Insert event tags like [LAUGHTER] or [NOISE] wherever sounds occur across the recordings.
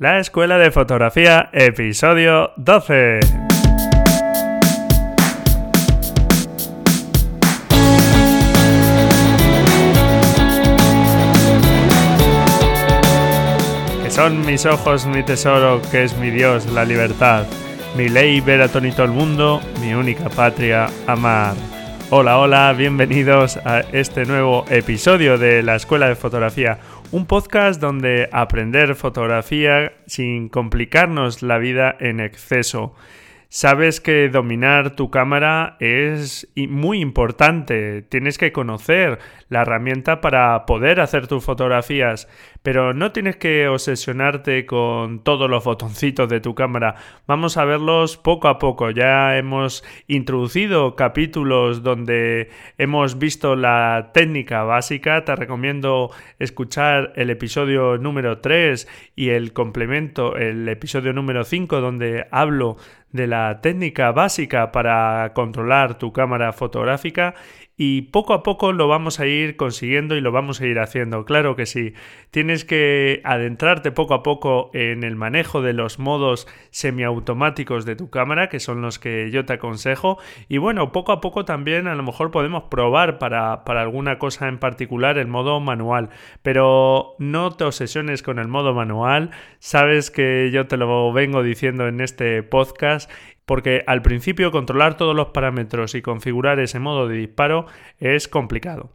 La Escuela de Fotografía, episodio 12. Que son mis ojos mi tesoro, que es mi Dios, la libertad. Mi ley ver a tonito el mundo, mi única patria, amar. Hola, hola, bienvenidos a este nuevo episodio de la Escuela de Fotografía un podcast donde aprender fotografía sin complicarnos la vida en exceso. Sabes que dominar tu cámara es muy importante. Tienes que conocer la herramienta para poder hacer tus fotografías, pero no tienes que obsesionarte con todos los botoncitos de tu cámara. Vamos a verlos poco a poco. Ya hemos introducido capítulos donde hemos visto la técnica básica. Te recomiendo escuchar el episodio número 3 y el complemento, el episodio número 5, donde hablo de la técnica básica para controlar tu cámara fotográfica y poco a poco lo vamos a ir consiguiendo y lo vamos a ir haciendo. Claro que sí. Tienes que adentrarte poco a poco en el manejo de los modos semiautomáticos de tu cámara, que son los que yo te aconsejo. Y bueno, poco a poco también a lo mejor podemos probar para, para alguna cosa en particular el modo manual. Pero no te obsesiones con el modo manual. Sabes que yo te lo vengo diciendo en este podcast porque al principio controlar todos los parámetros y configurar ese modo de disparo es complicado.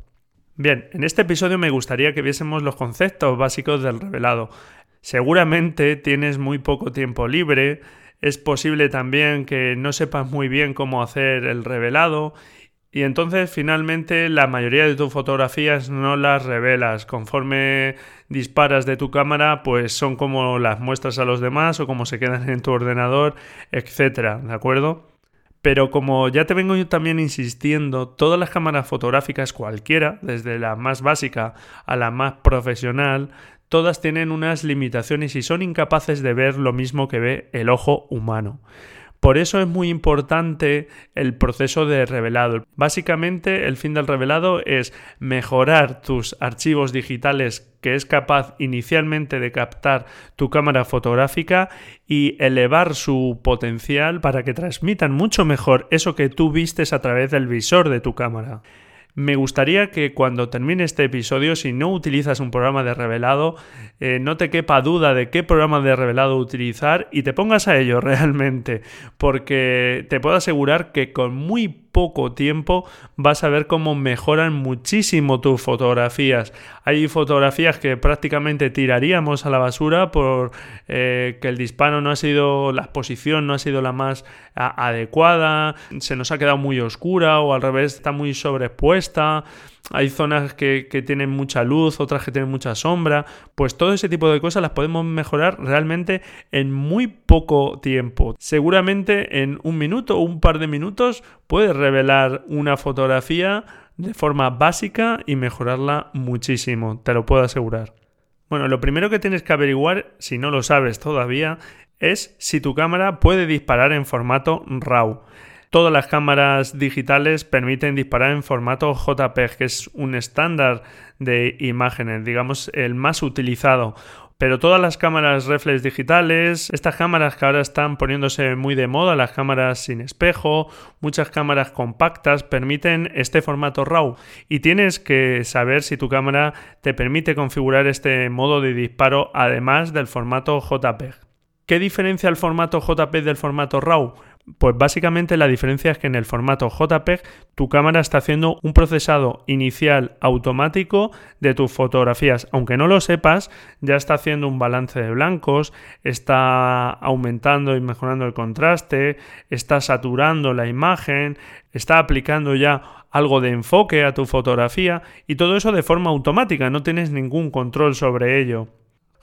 Bien, en este episodio me gustaría que viésemos los conceptos básicos del revelado. Seguramente tienes muy poco tiempo libre, es posible también que no sepas muy bien cómo hacer el revelado y entonces finalmente la mayoría de tus fotografías no las revelas. Conforme disparas de tu cámara, pues son como las muestras a los demás o como se quedan en tu ordenador, etcétera, ¿de acuerdo? Pero como ya te vengo yo también insistiendo, todas las cámaras fotográficas cualquiera, desde la más básica a la más profesional, todas tienen unas limitaciones y son incapaces de ver lo mismo que ve el ojo humano. Por eso es muy importante el proceso de revelado. Básicamente el fin del revelado es mejorar tus archivos digitales que es capaz inicialmente de captar tu cámara fotográfica y elevar su potencial para que transmitan mucho mejor eso que tú vistes a través del visor de tu cámara. Me gustaría que cuando termine este episodio, si no utilizas un programa de revelado, eh, no te quepa duda de qué programa de revelado utilizar y te pongas a ello [LAUGHS] realmente, porque te puedo asegurar que con muy poco tiempo vas a ver cómo mejoran muchísimo tus fotografías. Hay fotografías que prácticamente tiraríamos a la basura por eh, que el disparo no ha sido, la exposición no ha sido la más adecuada, se nos ha quedado muy oscura o al revés está muy sobreexpuesta hay zonas que, tienen mucha luz, otras que tienen mucha sombra, pues todo ese tipo de cosas las podemos mejorar realmente en muy poco tiempo. Seguramente en un minuto o un par de minutos puedes revelar una fotografía de forma básica y mejorarla muchísimo, te lo puedo asegurar. Bueno, lo primero que tienes que averiguar, si no lo sabes todavía, es si tu cámara puede disparar en formato RAW. Todas las cámaras digitales permiten disparar en formato JPEG, que es un estándar de imágenes, digamos el más utilizado. Pero todas las cámaras reflex digitales, estas cámaras que ahora están poniéndose muy de moda, las cámaras sin espejo, muchas cámaras compactas, permiten este formato RAW. Y tienes que saber si tu cámara te permite configurar este modo de disparo además del formato JPEG. ¿Qué diferencia el formato JPEG del formato RAW? Pues básicamente la diferencia es que en el formato JPEG tu cámara está haciendo un procesado inicial automático de tus fotografías. Aunque no lo sepas, ya está haciendo un balance de blancos, está aumentando y mejorando el contraste, está saturando la imagen, está aplicando ya algo de enfoque a tu fotografía y todo eso de forma automática, no tienes ningún control sobre ello.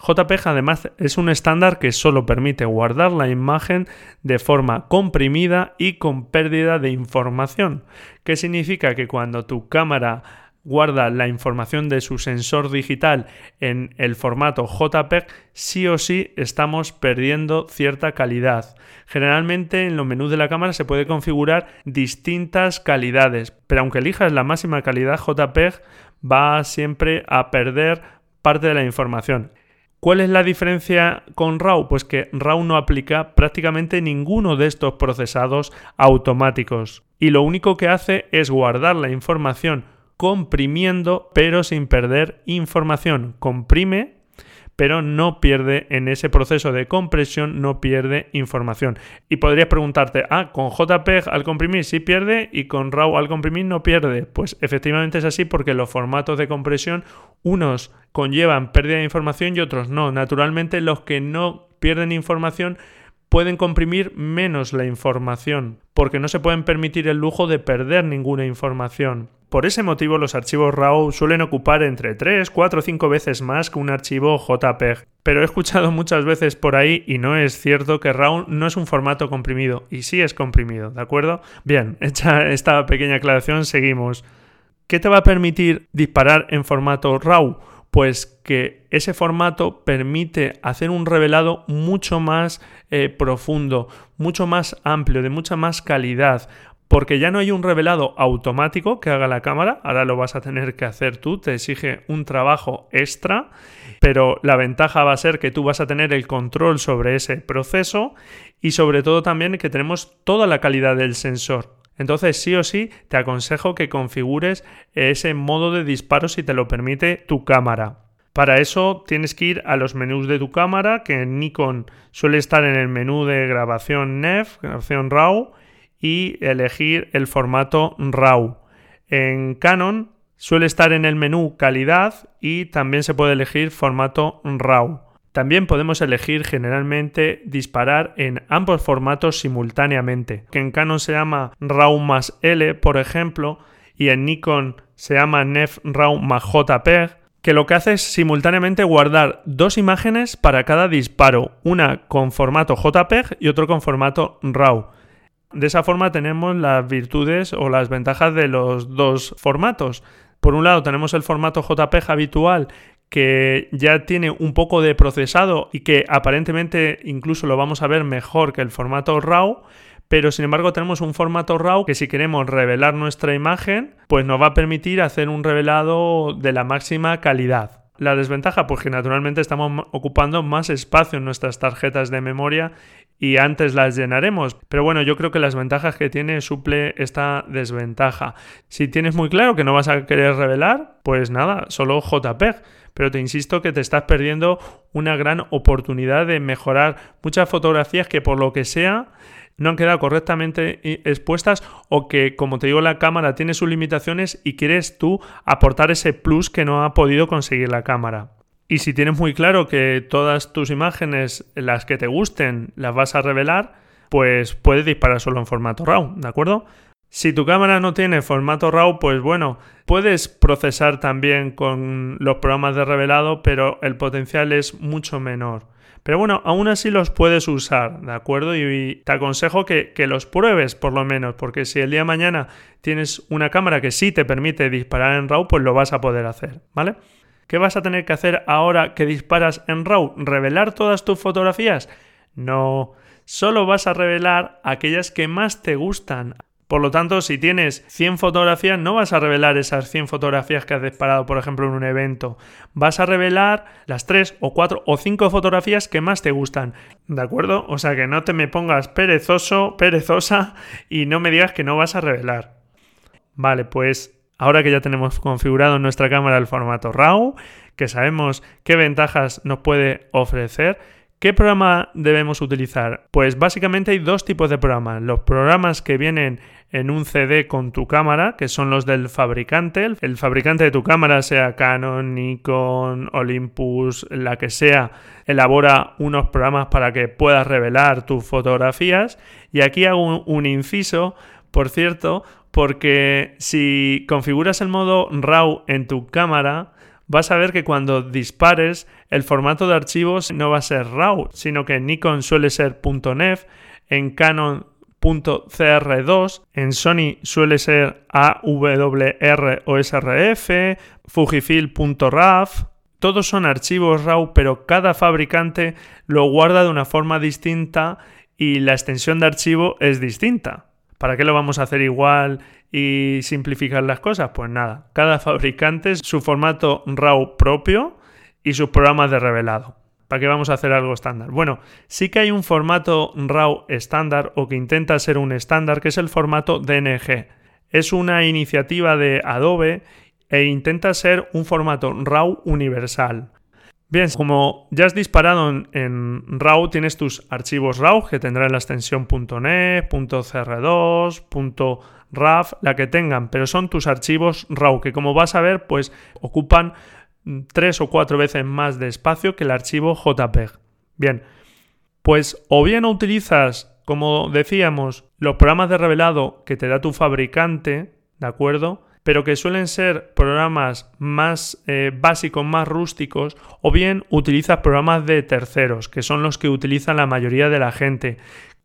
JPEG además es un estándar que solo permite guardar la imagen de forma comprimida y con pérdida de información, que significa que cuando tu cámara guarda la información de su sensor digital en el formato JPEG, sí o sí estamos perdiendo cierta calidad. Generalmente en los menús de la cámara se puede configurar distintas calidades, pero aunque elijas la máxima calidad JPEG, va siempre a perder parte de la información. ¿Cuál es la diferencia con RAW? Pues que RAW no aplica prácticamente ninguno de estos procesados automáticos y lo único que hace es guardar la información comprimiendo pero sin perder información. Comprime pero no pierde en ese proceso de compresión, no pierde información. Y podrías preguntarte, ah, con JPEG al comprimir sí pierde y con RAW al comprimir no pierde. Pues efectivamente es así porque los formatos de compresión, unos conllevan pérdida de información y otros no. Naturalmente los que no pierden información pueden comprimir menos la información, porque no se pueden permitir el lujo de perder ninguna información. Por ese motivo los archivos RAW suelen ocupar entre 3, 4 o 5 veces más que un archivo JPEG. Pero he escuchado [LAUGHS] muchas veces por ahí y no es cierto que RAW no es un formato comprimido, y sí es comprimido, ¿de acuerdo? Bien, [LAUGHS] hecha esta pequeña aclaración, seguimos. ¿Qué te va a permitir disparar en formato RAW? Pues que ese formato permite hacer un revelado mucho más eh, profundo, mucho más amplio, de mucha más calidad porque ya no hay un revelado automático que haga la cámara, ahora lo vas a tener que hacer tú, te exige un trabajo extra, pero la ventaja va a ser que tú vas a tener el control sobre ese proceso y sobre todo también que tenemos toda la calidad del sensor. Entonces sí o sí te aconsejo que configures ese modo de disparo si te lo permite tu cámara. Para eso tienes que ir a los menús de tu cámara, que en Nikon suele estar en el menú de grabación NEF, grabación RAW, y elegir el formato RAW. En Canon suele estar en el menú calidad y también se puede elegir formato RAW. También podemos elegir generalmente disparar en ambos formatos simultáneamente, que en Canon se llama RAW más L, por ejemplo, y en Nikon se llama NEF RAW más JPEG, que lo que hace es simultáneamente guardar dos imágenes para cada disparo, una con formato JPEG y otro con formato RAW. De esa forma tenemos las virtudes o las ventajas de los dos formatos. Por un lado tenemos el formato JPEG habitual que ya tiene un poco de procesado y que aparentemente incluso lo vamos a ver mejor que el formato RAW, pero sin embargo tenemos un formato RAW que si queremos revelar nuestra imagen, pues nos va a permitir hacer un revelado de la máxima calidad. La desventaja, pues que naturalmente estamos ocupando más espacio en nuestras tarjetas de memoria y antes las llenaremos. Pero bueno, yo creo que las ventajas que tiene suple esta desventaja. Si tienes muy claro que no vas a querer revelar, pues nada, solo JPEG. Pero te insisto que te estás perdiendo una gran oportunidad de mejorar muchas fotografías que por lo que sea no han quedado correctamente expuestas o que, como te digo, la cámara tiene sus limitaciones y quieres tú aportar ese plus que no ha podido conseguir la cámara. Y si tienes muy claro que todas tus imágenes, las que te gusten, las vas a revelar, pues puedes disparar solo en formato RAW, ¿de acuerdo? Si tu cámara no tiene formato RAW, pues bueno, puedes procesar también con los programas de revelado, pero el potencial es mucho menor. Pero bueno, aún así los puedes usar, ¿de acuerdo? Y te aconsejo que, que, los pruebes por lo menos, porque si el día de mañana tienes una cámara que sí te permite disparar en RAW, pues lo vas a poder hacer, ¿vale? ¿Qué vas a tener que hacer ahora que disparas en RAW? ¿Revelar todas tus fotografías? No, solo vas a revelar aquellas que más te gustan. Por lo tanto, si tienes 100 fotografías, no vas a revelar esas 100 fotografías que has disparado, por ejemplo, en un evento. Vas a revelar las 3 o 4 o 5 fotografías que más te gustan. ¿De acuerdo? O sea, que no te me pongas perezoso, perezosa y no me digas que no vas a revelar. Vale, pues Ahora que ya tenemos configurado en nuestra cámara el formato RAW, que sabemos qué ventajas nos puede ofrecer, ¿Qué programa debemos utilizar? Pues básicamente hay dos tipos de programas. Los programas que vienen en un CD con tu cámara, que son los del fabricante. El fabricante de tu cámara, sea Canon, Nikon, Olympus, la que sea, elabora unos programas para que puedas revelar tus fotografías. Y aquí hago un, inciso, por cierto, porque si configuras el modo RAW en tu cámara, vas a ver que cuando dispares el formato de archivos no va a ser RAW, sino que en Nikon suele ser .nef, en Canon .cr2, en Sony suele ser AWR o SRF, Fujifilm.raf, todos son archivos RAW, pero cada fabricante lo guarda de una forma distinta y la extensión de archivo es distinta. ¿Para qué lo vamos a hacer igual y simplificar las cosas? Pues nada, cada fabricante su formato RAW propio y sus programas de revelado. ¿Para qué vamos a hacer algo estándar? Bueno, sí que hay un formato RAW estándar o que intenta ser un estándar, que es el formato DNG. Es una iniciativa de Adobe e intenta ser un formato RAW universal. Bien, como ya has disparado en, RAW, tienes tus archivos RAW que tendrán la extensión .NET, .cr2, .raf, la que tengan, pero son tus archivos RAW que como vas a ver, pues ocupan tres o cuatro veces más de espacio que el archivo JPEG. Bien, pues o bien utilizas, como decíamos, los programas de revelado que te da tu fabricante, ¿de acuerdo? Pero que suelen ser programas más eh, básicos, más rústicos, o bien utilizas programas de terceros, que son los que utilizan la mayoría de la gente.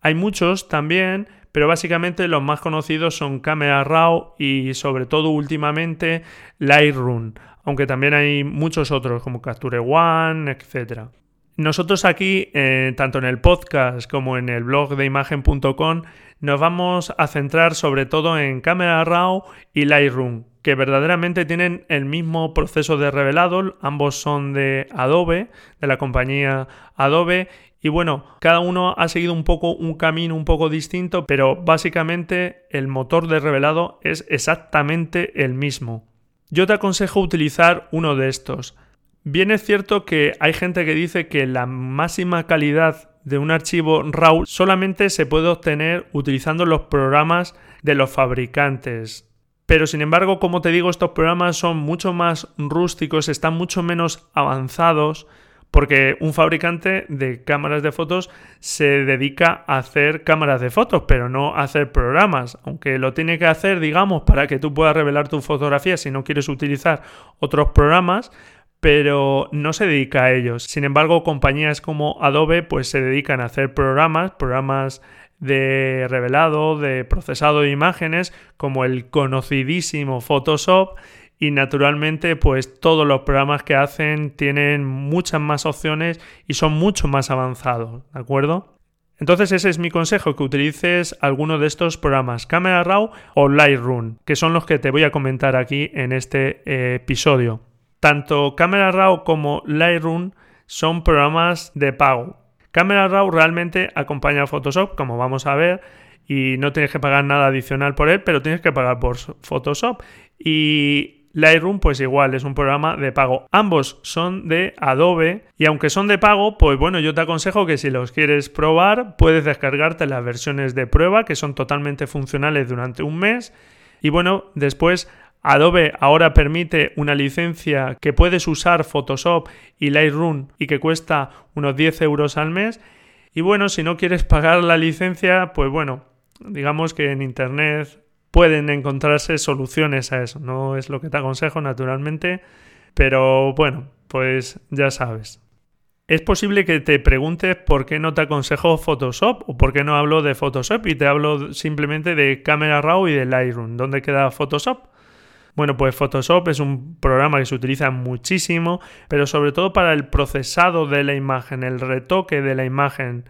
Hay muchos también, pero básicamente los más conocidos son Camera Raw y sobre todo últimamente Lightroom aunque también hay muchos otros como Capture One, etc. Nosotros aquí, eh, tanto en el podcast como en el blog de imagen.com, nos vamos a centrar sobre todo en Camera Raw y Lightroom, que verdaderamente tienen el mismo proceso de revelado, ambos son de Adobe, de la compañía Adobe, y bueno, cada uno ha seguido un poco un camino un poco distinto, pero básicamente el motor de revelado es exactamente el mismo. Yo te aconsejo utilizar uno de estos. Bien es cierto que hay gente que dice que la máxima calidad de un archivo RAW solamente se puede obtener utilizando los programas de los fabricantes. Pero sin embargo, como te digo, estos programas son mucho más rústicos, están mucho menos avanzados porque un fabricante de cámaras de fotos se dedica a hacer cámaras de fotos, pero no a hacer programas, aunque lo tiene que hacer, digamos, para que tú puedas revelar tu fotografía si no quieres utilizar otros programas, pero no se dedica a ellos. Sin embargo, compañías como Adobe pues se dedican a hacer programas, programas de revelado, de procesado de imágenes, como el conocidísimo Photoshop y naturalmente pues todos los programas que hacen tienen muchas más opciones y son mucho más avanzados, ¿de acuerdo? Entonces ese es mi consejo, que utilices alguno de estos programas, Camera Raw o Lightroom, que son los que te voy a comentar aquí en este eh, episodio. Tanto Camera Raw como Lightroom son programas de pago. Camera Raw realmente acompaña a Photoshop, como vamos a ver, y no tienes que pagar nada adicional por él, pero tienes que pagar por Photoshop. Y Lightroom pues igual es un programa de pago. Ambos son de Adobe y aunque son de pago, pues bueno, yo te aconsejo que si los quieres probar, puedes descargarte las versiones de prueba que son totalmente funcionales durante un mes y bueno, después Adobe ahora permite una licencia que puedes usar Photoshop y Lightroom y que cuesta unos 10 euros al mes. Y bueno, si no quieres pagar la licencia, pues bueno, digamos que en Internet pueden encontrarse soluciones a eso. No es lo que te aconsejo, naturalmente, pero bueno, pues ya sabes. Es posible que te preguntes por qué no te aconsejo Photoshop o por qué no hablo de Photoshop y te hablo simplemente de Camera Raw y de Lightroom. ¿Dónde queda Photoshop? Bueno, pues Photoshop es un programa que se utiliza muchísimo, pero sobre todo para el procesado de la imagen, el retoque de la imagen.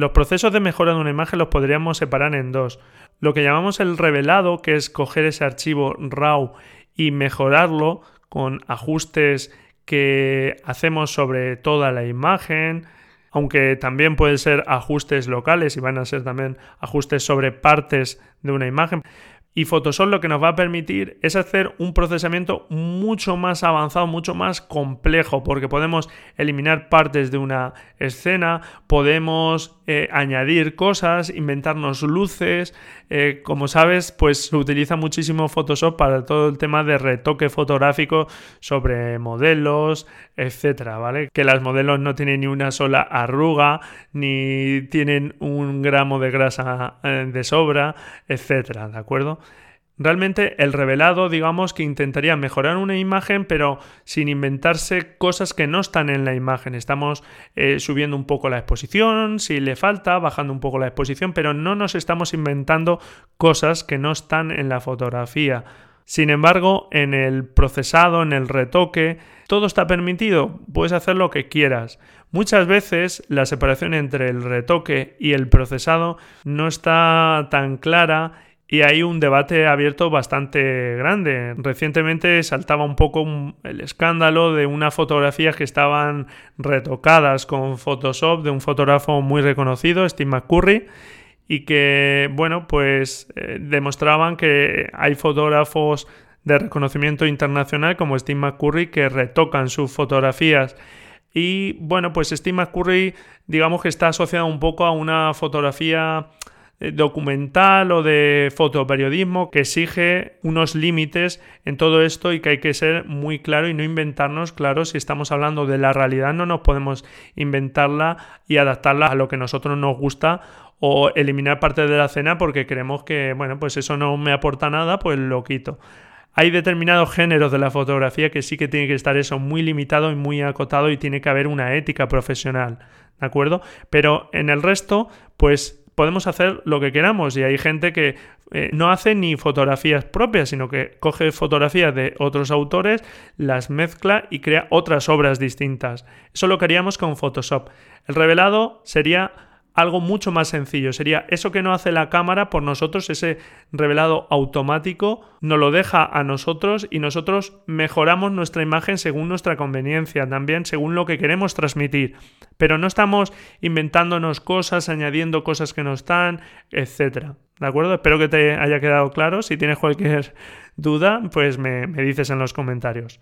Los procesos de mejora de una imagen los podríamos separar en dos lo que llamamos el revelado, que es coger ese archivo RAW y mejorarlo con ajustes que hacemos sobre toda la imagen, aunque también pueden ser ajustes locales y van a ser también ajustes sobre partes de una imagen. Y Photoshop lo que nos va a permitir es hacer un procesamiento mucho más avanzado, mucho más complejo, porque podemos eliminar partes de una escena, podemos eh, añadir cosas, inventarnos luces. Eh, como sabes, pues se utiliza muchísimo Photoshop para todo el tema de retoque fotográfico sobre modelos, etcétera, ¿vale? Que las modelos no tienen ni una sola arruga, ni tienen un gramo de grasa eh, de sobra, etcétera, ¿de acuerdo? Realmente el revelado, digamos que intentaría mejorar una imagen, pero sin inventarse cosas que no están en la imagen. Estamos eh, subiendo un poco la exposición, si le falta, bajando un poco la exposición, pero no nos estamos inventando cosas que no están en la fotografía. Sin embargo, en el procesado, en el retoque, todo está permitido, puedes hacer lo que quieras. Muchas veces la separación entre el retoque y el procesado no está tan clara y hay un debate abierto bastante grande. Recientemente saltaba un poco el escándalo de unas fotografías que estaban retocadas con Photoshop de un fotógrafo muy reconocido, Steve McCurry, y que, bueno, pues eh, demostraban que hay fotógrafos de reconocimiento internacional como Steve McCurry que retocan sus fotografías. Y bueno, pues Steve McCurry digamos que está asociado un poco a una fotografía documental o de fotoperiodismo que exige unos límites en todo esto y que hay que ser muy claro y no inventarnos, claro, si estamos hablando de la realidad no nos podemos inventarla y adaptarla a lo que nosotros nos gusta o eliminar parte de la cena porque creemos que, bueno, pues eso no me aporta nada, pues lo quito. Hay determinados géneros de la fotografía que sí que tiene que estar eso muy limitado y muy acotado y tiene que haber una ética profesional, ¿de acuerdo? Pero en el resto, pues podemos hacer lo que queramos y hay gente que eh, no hace ni fotografías propias, sino que coge fotografías de otros autores, las mezcla y crea otras obras distintas. Eso lo queríamos con Photoshop. El revelado sería algo mucho más sencillo. Sería eso que no hace la cámara por nosotros, ese revelado automático, nos lo deja a nosotros y nosotros mejoramos nuestra imagen según nuestra conveniencia, también según lo que queremos transmitir. Pero no estamos inventándonos cosas, añadiendo cosas que no están, etc. ¿De acuerdo? Espero que te haya quedado claro. Si tienes cualquier [LAUGHS] duda, pues me, me dices en los comentarios.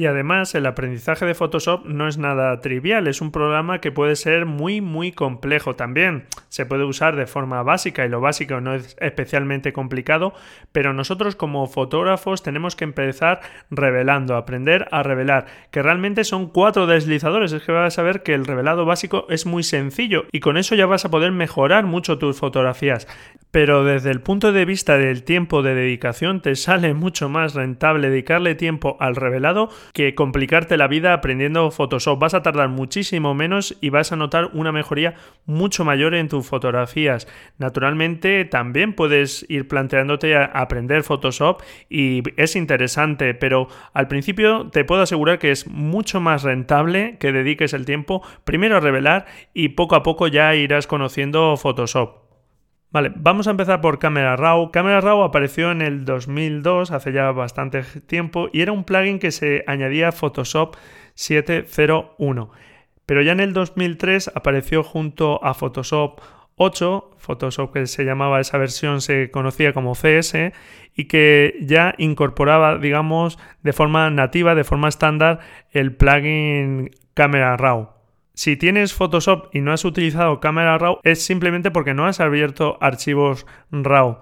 Y además el aprendizaje de Photoshop no es nada trivial, es un programa que puede ser muy muy complejo también. Se puede usar de forma básica y lo básico no es especialmente complicado, pero nosotros como fotógrafos tenemos que empezar revelando, aprender a revelar, que realmente son cuatro deslizadores, es que vas a ver que el revelado básico es muy sencillo y con eso ya vas a poder mejorar mucho tus fotografías. Pero desde el punto de vista del tiempo de dedicación te sale mucho más rentable dedicarle tiempo al revelado que complicarte la vida aprendiendo Photoshop. Vas a tardar muchísimo menos y vas a notar una mejoría mucho mayor en tus fotografías. Naturalmente también puedes ir planteándote a aprender Photoshop y es interesante, pero al principio te puedo asegurar que es mucho más rentable que dediques el tiempo primero a revelar y poco a poco ya irás conociendo Photoshop. Vale, vamos a empezar por Camera Raw. Camera Raw apareció en el 2002, hace ya bastante tiempo, y era un plugin que se añadía a Photoshop 701. Pero ya en el 2003 apareció junto a Photoshop 8, Photoshop que se llamaba esa versión se conocía como CS y que ya incorporaba, digamos, de forma nativa, de forma estándar, el plugin Camera Raw. Si tienes Photoshop y no has utilizado Camera Raw es simplemente porque no has abierto archivos RAW.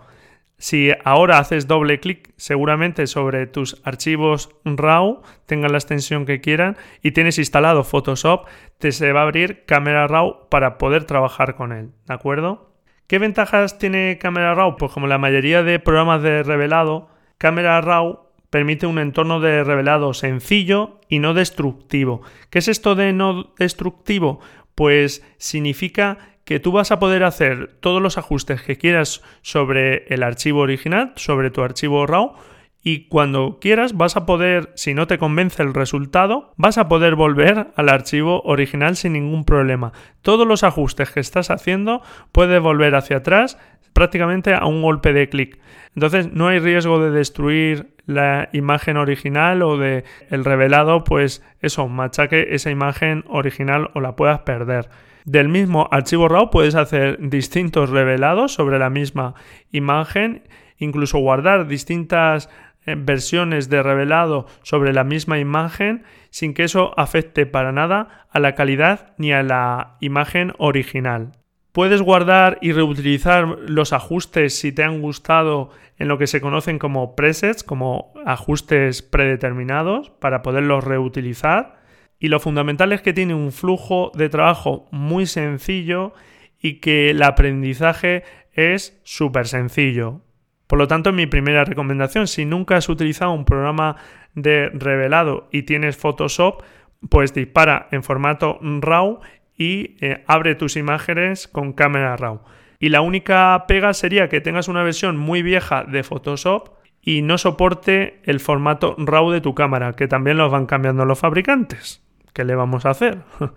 Si ahora haces doble clic seguramente sobre tus archivos RAW, tengan la extensión que quieran, y tienes instalado Photoshop, te se va a abrir Camera Raw para poder trabajar con él, ¿de acuerdo? ¿Qué ventajas tiene Camera Raw? Pues como la mayoría de programas de revelado, Camera Raw permite un entorno de revelado sencillo y no destructivo. ¿Qué es esto de no destructivo? Pues significa que tú vas a poder hacer todos los ajustes que quieras sobre el archivo original, sobre tu archivo RAW, y cuando quieras vas a poder, si no te convence el resultado, vas a poder volver al archivo original sin ningún problema. Todos los ajustes que estás haciendo puedes volver hacia atrás prácticamente a un golpe de clic. Entonces no hay riesgo de destruir la imagen original o de el revelado, pues eso, machaque esa imagen original o la puedas perder. Del mismo archivo RAW puedes hacer distintos revelados sobre la misma imagen, incluso guardar distintas eh, versiones de revelado sobre la misma imagen sin que eso afecte para nada a la calidad ni a la imagen original. Puedes guardar y reutilizar los ajustes si te han gustado en lo que se conocen como presets, como ajustes predeterminados, para poderlos reutilizar. Y lo fundamental es que tiene un flujo de trabajo muy sencillo y que el aprendizaje es súper sencillo. Por lo tanto, mi primera recomendación, si nunca has utilizado un programa de revelado y tienes Photoshop, pues dispara en formato RAW y eh, abre tus imágenes con cámara RAW. Y la única pega sería que tengas una versión muy vieja de Photoshop y no soporte el formato RAW de tu cámara, que también los van cambiando los fabricantes. ¿Qué le vamos a hacer? [LAUGHS]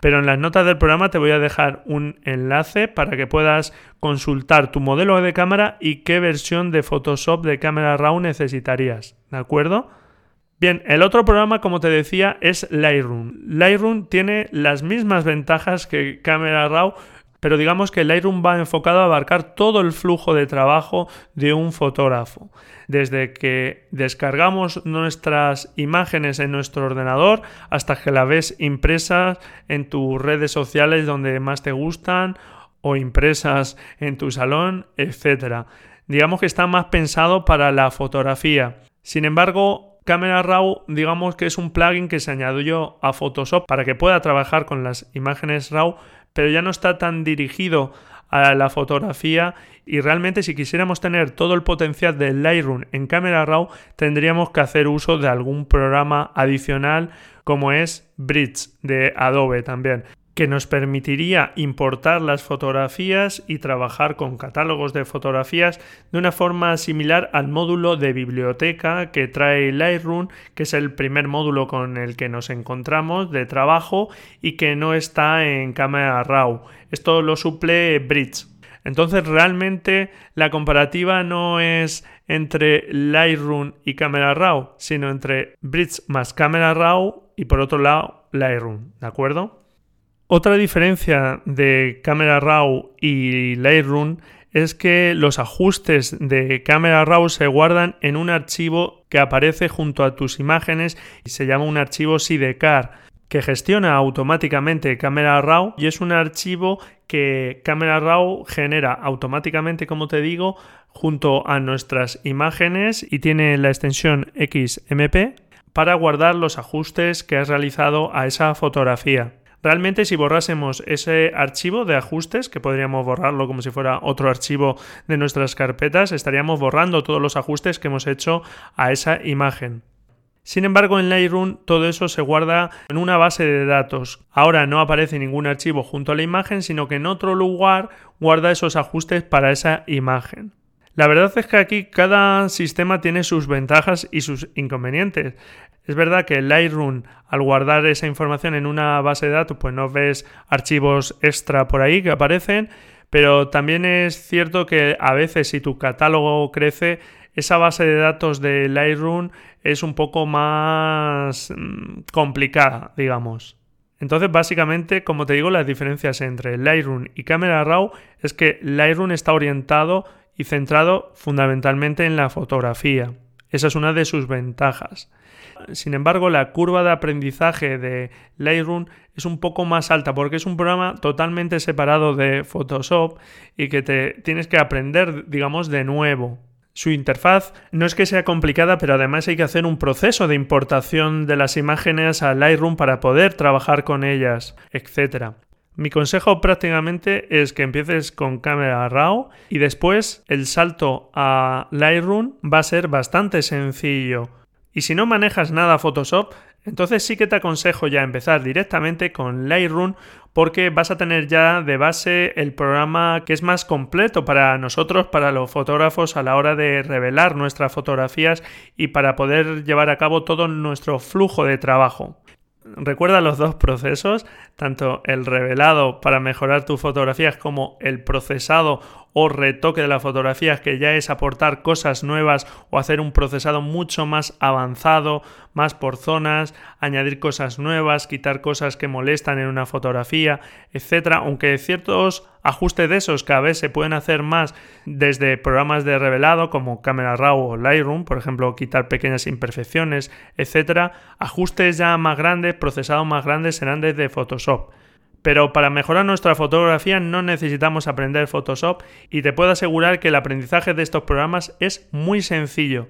pero en las notas del programa te voy a dejar un enlace para que puedas consultar tu modelo de cámara y qué versión de Photoshop de Camera Raw necesitarías, ¿de acuerdo? Bien, el otro programa, como te decía, es Lightroom. Lightroom tiene las mismas ventajas que Camera Raw, pero digamos que Lightroom va enfocado a abarcar todo el flujo de trabajo de un fotógrafo. Desde que descargamos nuestras imágenes en nuestro ordenador hasta que la ves impresas en tus redes sociales donde más te gustan o impresas en tu salón, etc. Digamos que está más pensado para la fotografía. Sin embargo, Camera Raw, digamos que es un plugin que se añadió a Photoshop para que pueda trabajar con las imágenes RAW pero ya no está tan dirigido a la fotografía y realmente si quisiéramos tener todo el potencial del Lightroom en Camera Raw tendríamos que hacer uso de algún programa adicional como es Bridge de Adobe también que nos permitiría importar las fotografías y trabajar con catálogos de fotografías de una forma similar al módulo de biblioteca que trae Lightroom, que es el primer módulo con el que nos encontramos de trabajo y que no está en Camera Raw. Esto lo suple Bridge. Entonces realmente la comparativa no es entre Lightroom y Camera Raw, sino entre Bridge más Camera Raw y por otro lado Lightroom, ¿de acuerdo? Otra diferencia de Camera Raw y Lightroom es que los ajustes de Camera Raw se guardan en un archivo que aparece junto a tus imágenes y se llama un archivo Sidecar que gestiona automáticamente Camera Raw y es un archivo que Camera Raw genera automáticamente, como te digo, junto a nuestras imágenes y tiene la extensión XMP para guardar los ajustes que has realizado a esa fotografía. Realmente si borrásemos ese archivo de ajustes, que podríamos borrarlo como si fuera otro archivo de nuestras carpetas, estaríamos borrando todos los ajustes que hemos hecho a esa imagen. Sin embargo, en Lightroom todo eso se guarda en una base de datos. Ahora no aparece ningún archivo junto a la imagen, sino que en otro lugar guarda esos ajustes para esa imagen. La verdad es que aquí cada sistema tiene sus ventajas y sus inconvenientes. Es verdad que Lightroom, al guardar esa información en una base de datos, pues no ves archivos extra por ahí que aparecen, pero también es cierto que a veces si tu catálogo crece, esa base de datos de Lightroom es un poco más mm, complicada, digamos. Entonces, básicamente, como te digo, las diferencias entre Lightroom y Camera Raw es que Lightroom está orientado y centrado fundamentalmente en la fotografía. Esa es una de sus ventajas. Sin embargo, la curva de aprendizaje de Lightroom es un poco más alta porque es un programa totalmente separado de Photoshop y que te tienes que aprender, digamos, de nuevo. Su interfaz no es que sea complicada, pero además hay que hacer un proceso de importación de las imágenes a Lightroom para poder trabajar con ellas, etc. Mi consejo prácticamente es que empieces con Camera Raw y después el salto a Lightroom va a ser bastante sencillo. Y si no manejas nada Photoshop, entonces sí que te aconsejo ya empezar directamente con Lightroom porque vas a tener ya de base el programa que es más completo para nosotros, para los fotógrafos a la hora de revelar nuestras fotografías y para poder llevar a cabo todo nuestro flujo de trabajo. Recuerda los dos procesos, tanto el revelado para mejorar tus fotografías como el procesado o retoque de las fotografías, que ya es aportar cosas nuevas o hacer un procesado mucho más avanzado, más por zonas, añadir cosas nuevas, quitar cosas que molestan en una fotografía, etcétera, aunque ciertos ajustes de esos cada vez se pueden hacer más desde programas de revelado como Camera Raw o Lightroom, por ejemplo, quitar pequeñas imperfecciones, etcétera, ajustes ya más grandes, procesados más grandes serán desde Photoshop. Pero para mejorar nuestra fotografía no necesitamos aprender Photoshop y te puedo asegurar que el aprendizaje de estos programas es muy sencillo.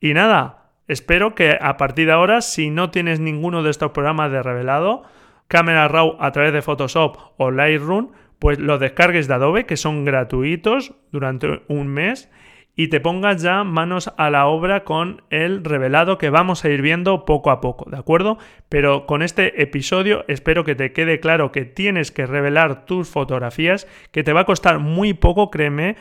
Y nada, espero que a partir de ahora, si no tienes ninguno de estos programas de revelado, Camera Raw a través de Photoshop o Lightroom, pues los descargues de Adobe, que son gratuitos durante un mes y te pongas ya manos a la obra con el revelado que vamos a ir viendo poco a poco, ¿de acuerdo? Pero con este episodio espero que te quede claro que tienes que revelar tus fotografías, que te va a costar muy poco, créeme,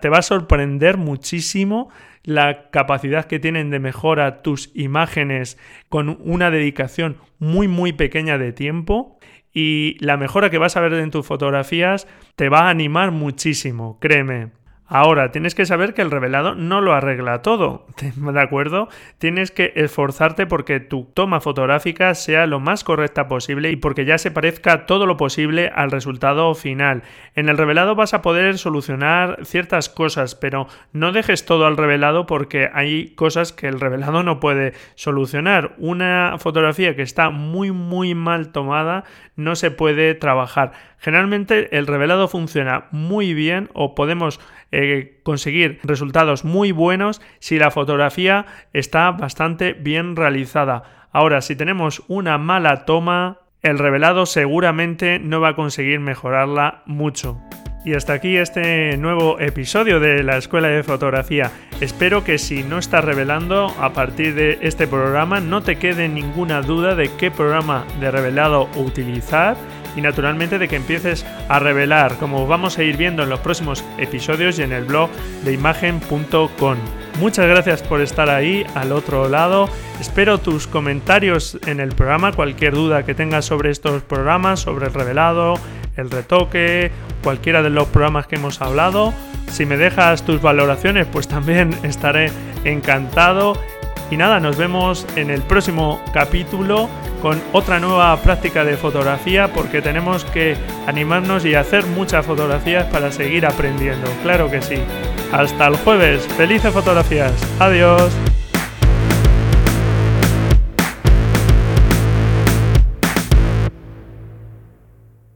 te va a sorprender muchísimo la capacidad que tienen de mejora tus imágenes con una dedicación muy muy pequeña de tiempo y la mejora que vas a ver en tus fotografías te va a animar muchísimo, créeme. Ahora, tienes que saber que el revelado no lo arregla todo, [LAUGHS] ¿de acuerdo? Tienes que esforzarte porque tu toma fotográfica sea lo más correcta posible y porque ya se parezca todo lo posible al resultado final. En el revelado vas a poder solucionar ciertas cosas, pero no dejes todo al revelado porque hay cosas que el revelado no puede solucionar. Una fotografía que está muy muy mal tomada no se puede trabajar. Generalmente el revelado funciona muy bien o podemos eh, conseguir resultados muy buenos si la fotografía está bastante bien realizada. Ahora, si tenemos una mala toma, el revelado seguramente no va a conseguir mejorarla mucho. Y hasta aquí este nuevo episodio de la Escuela de Fotografía. Espero que si no estás revelando a partir de este programa no te quede ninguna duda de qué programa de revelado utilizar y naturalmente de que empieces a revelar, como vamos a ir viendo en los próximos episodios y en el blog de imagen.com. Muchas gracias por estar ahí al otro lado. Espero tus comentarios en el programa, cualquier duda que tengas sobre estos programas, sobre el revelado, el retoque, cualquiera de los programas que hemos hablado. Si me dejas tus valoraciones, pues también [LAUGHS] estaré encantado. Y nada, nos vemos en el próximo capítulo con otra nueva práctica de fotografía porque tenemos que animarnos y hacer muchas fotografías para seguir aprendiendo. Claro que sí. Hasta el jueves. Felices fotografías. Adiós.